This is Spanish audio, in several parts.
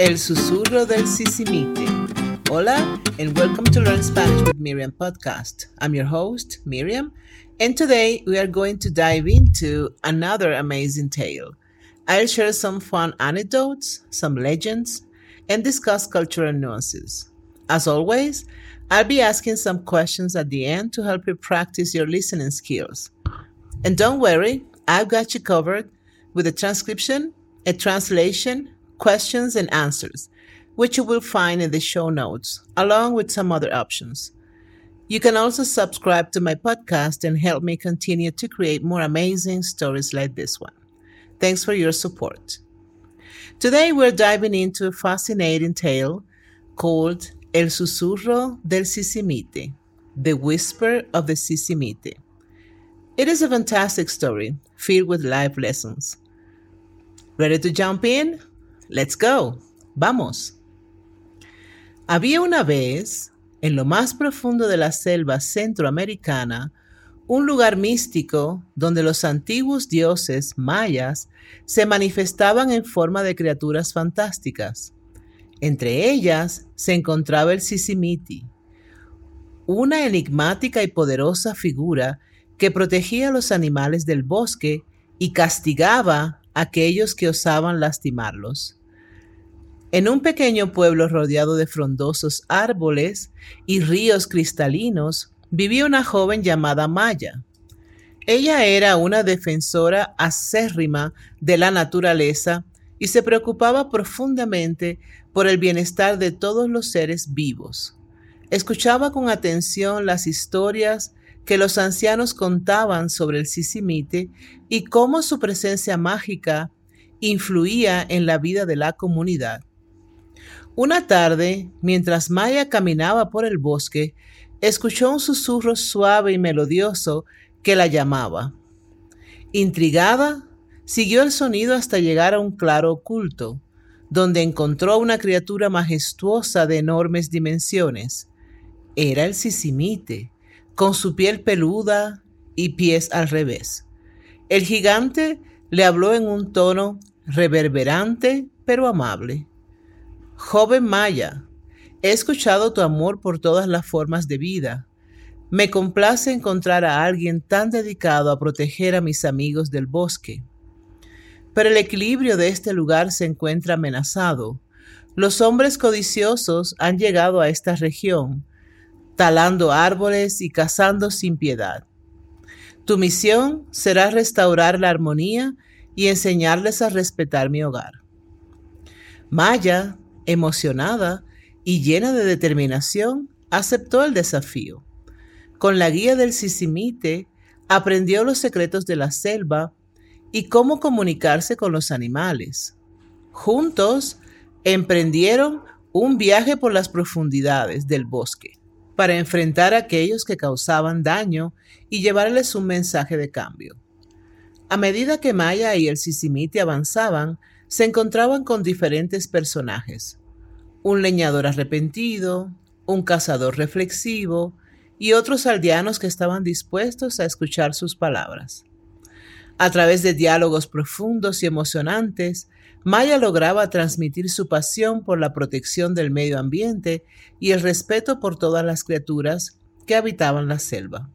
El susurro del sisimite. Hola, and welcome to Learn Spanish with Miriam podcast. I'm your host, Miriam, and today we are going to dive into another amazing tale. I'll share some fun anecdotes, some legends, and discuss cultural nuances. As always, I'll be asking some questions at the end to help you practice your listening skills. And don't worry, I've got you covered with a transcription, a translation, questions, and answers, which you will find in the show notes, along with some other options. You can also subscribe to my podcast and help me continue to create more amazing stories like this one. Thanks for your support. Today, we're diving into a fascinating tale called El susurro del sisimite, the whisper of the sisimite. It is a fantastic story filled with life lessons. Ready to jump in? Let's go. Vamos. Había una vez, en lo más profundo de la selva centroamericana, un lugar místico donde los antiguos dioses mayas se manifestaban en forma de criaturas fantásticas. Entre ellas se encontraba el Sisimiti, una enigmática y poderosa figura que protegía a los animales del bosque y castigaba a aquellos que osaban lastimarlos. En un pequeño pueblo rodeado de frondosos árboles y ríos cristalinos vivía una joven llamada Maya. Ella era una defensora acérrima de la naturaleza y se preocupaba profundamente por el bienestar de todos los seres vivos. Escuchaba con atención las historias que los ancianos contaban sobre el sisimite y cómo su presencia mágica influía en la vida de la comunidad. Una tarde, mientras Maya caminaba por el bosque, escuchó un susurro suave y melodioso que la llamaba. Intrigada, siguió el sonido hasta llegar a un claro oculto, donde encontró una criatura majestuosa de enormes dimensiones. Era el sisimite, con su piel peluda y pies al revés. El gigante le habló en un tono reverberante pero amable. Joven Maya, he escuchado tu amor por todas las formas de vida. Me complace encontrar a alguien tan dedicado a proteger a mis amigos del bosque. Pero el equilibrio de este lugar se encuentra amenazado. Los hombres codiciosos han llegado a esta región, talando árboles y cazando sin piedad. Tu misión será restaurar la armonía y enseñarles a respetar mi hogar. Maya emocionada y llena de determinación, aceptó el desafío. Con la guía del Sisimite, aprendió los secretos de la selva y cómo comunicarse con los animales. Juntos, emprendieron un viaje por las profundidades del bosque para enfrentar a aquellos que causaban daño y llevarles un mensaje de cambio. A medida que Maya y el Sisimite avanzaban, se encontraban con diferentes personajes. Un leñador arrepentido, un cazador reflexivo y otros aldeanos que estaban dispuestos a escuchar sus palabras. A través de diálogos profundos y emocionantes, Maya lograba transmitir su pasión por la protección del medio ambiente y el respeto por todas las criaturas que habitaban la selva.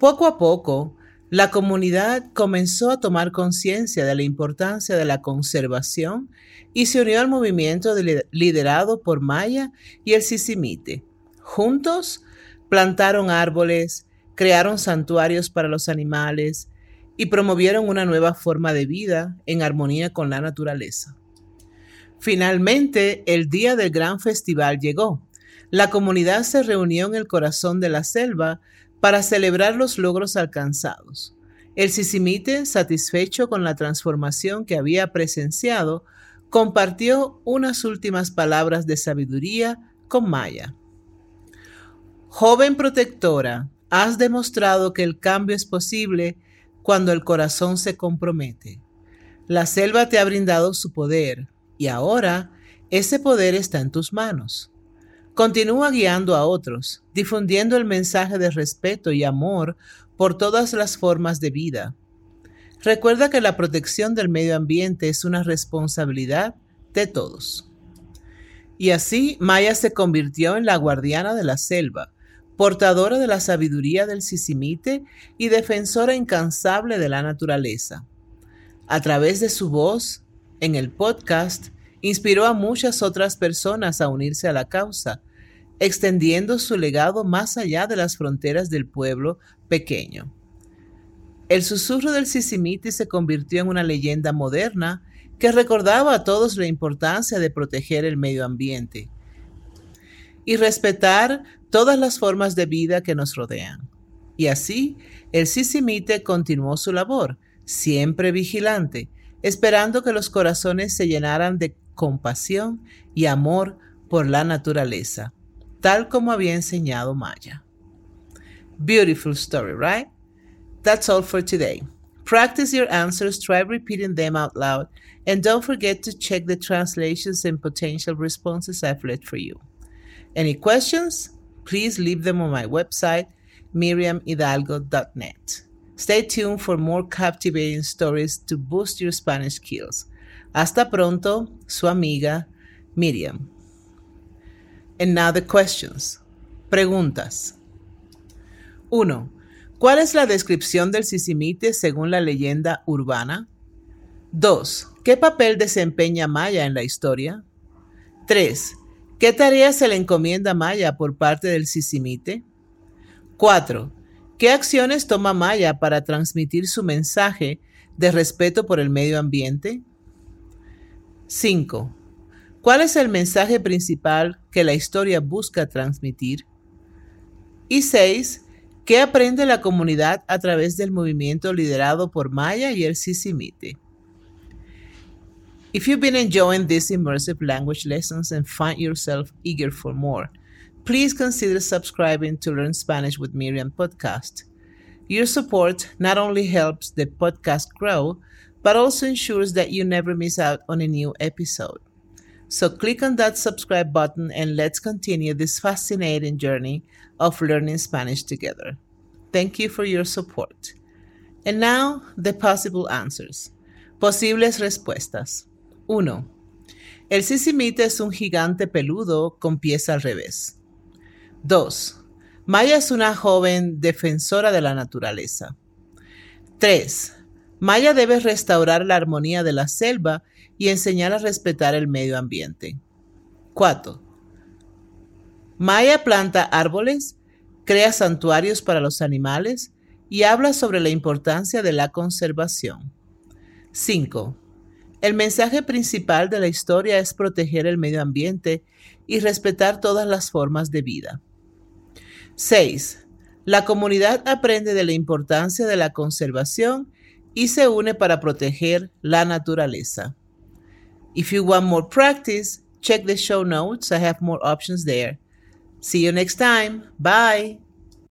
Poco a poco, la comunidad comenzó a tomar conciencia de la importancia de la conservación y se unió al movimiento liderado por Maya y el Sisimite. Juntos plantaron árboles, crearon santuarios para los animales y promovieron una nueva forma de vida en armonía con la naturaleza. Finalmente, el día del gran festival llegó. La comunidad se reunió en el corazón de la selva para celebrar los logros alcanzados. El Sisimite, satisfecho con la transformación que había presenciado, compartió unas últimas palabras de sabiduría con Maya. Joven protectora, has demostrado que el cambio es posible cuando el corazón se compromete. La selva te ha brindado su poder y ahora ese poder está en tus manos. Continúa guiando a otros, difundiendo el mensaje de respeto y amor por todas las formas de vida. Recuerda que la protección del medio ambiente es una responsabilidad de todos. Y así Maya se convirtió en la guardiana de la selva, portadora de la sabiduría del Sisimite y defensora incansable de la naturaleza. A través de su voz, en el podcast, inspiró a muchas otras personas a unirse a la causa, extendiendo su legado más allá de las fronteras del pueblo pequeño. El susurro del Sisimite se convirtió en una leyenda moderna que recordaba a todos la importancia de proteger el medio ambiente y respetar todas las formas de vida que nos rodean. Y así, el Sisimite continuó su labor, siempre vigilante, esperando que los corazones se llenaran de compasión y amor por la naturaleza, tal como había enseñado Maya. Beautiful story, right? That's all for today. Practice your answers, try repeating them out loud, and don't forget to check the translations and potential responses I've left for you. Any questions? Please leave them on my website, miriamhidalgo.net. Stay tuned for more captivating stories to boost your Spanish skills. Hasta pronto, su amiga Miriam. And now the questions. Preguntas. 1. ¿Cuál es la descripción del sisimite según la leyenda urbana? 2. ¿Qué papel desempeña Maya en la historia? 3. ¿Qué tarea se le encomienda a Maya por parte del sisimite? 4. ¿Qué acciones toma Maya para transmitir su mensaje de respeto por el medio ambiente? 5. ¿Cuál es el mensaje principal que la historia busca transmitir? Y 6. ¿Qué aprende la comunidad a través del movimiento liderado por Maya y el Sisimite? If you've been enjoying these immersive language lessons and find yourself eager for more, please consider subscribing to Learn Spanish with Miriam podcast. Your support not only helps the podcast grow, but also ensures that you never miss out on a new episode. So click on that subscribe button and let's continue this fascinating journey of learning Spanish together. Thank you for your support. And now, the possible answers. Posibles respuestas. 1. El sisimite es un gigante peludo con pies al revés. 2. Maya es una joven defensora de la naturaleza. 3. Maya debe restaurar la armonía de la selva y enseñar a respetar el medio ambiente. 4. Maya planta árboles, crea santuarios para los animales y habla sobre la importancia de la conservación. 5. El mensaje principal de la historia es proteger el medio ambiente y respetar todas las formas de vida. 6. La comunidad aprende de la importancia de la conservación y se une para proteger la naturaleza. If you want more practice, check the show notes. I have more options there. See you next time. Bye.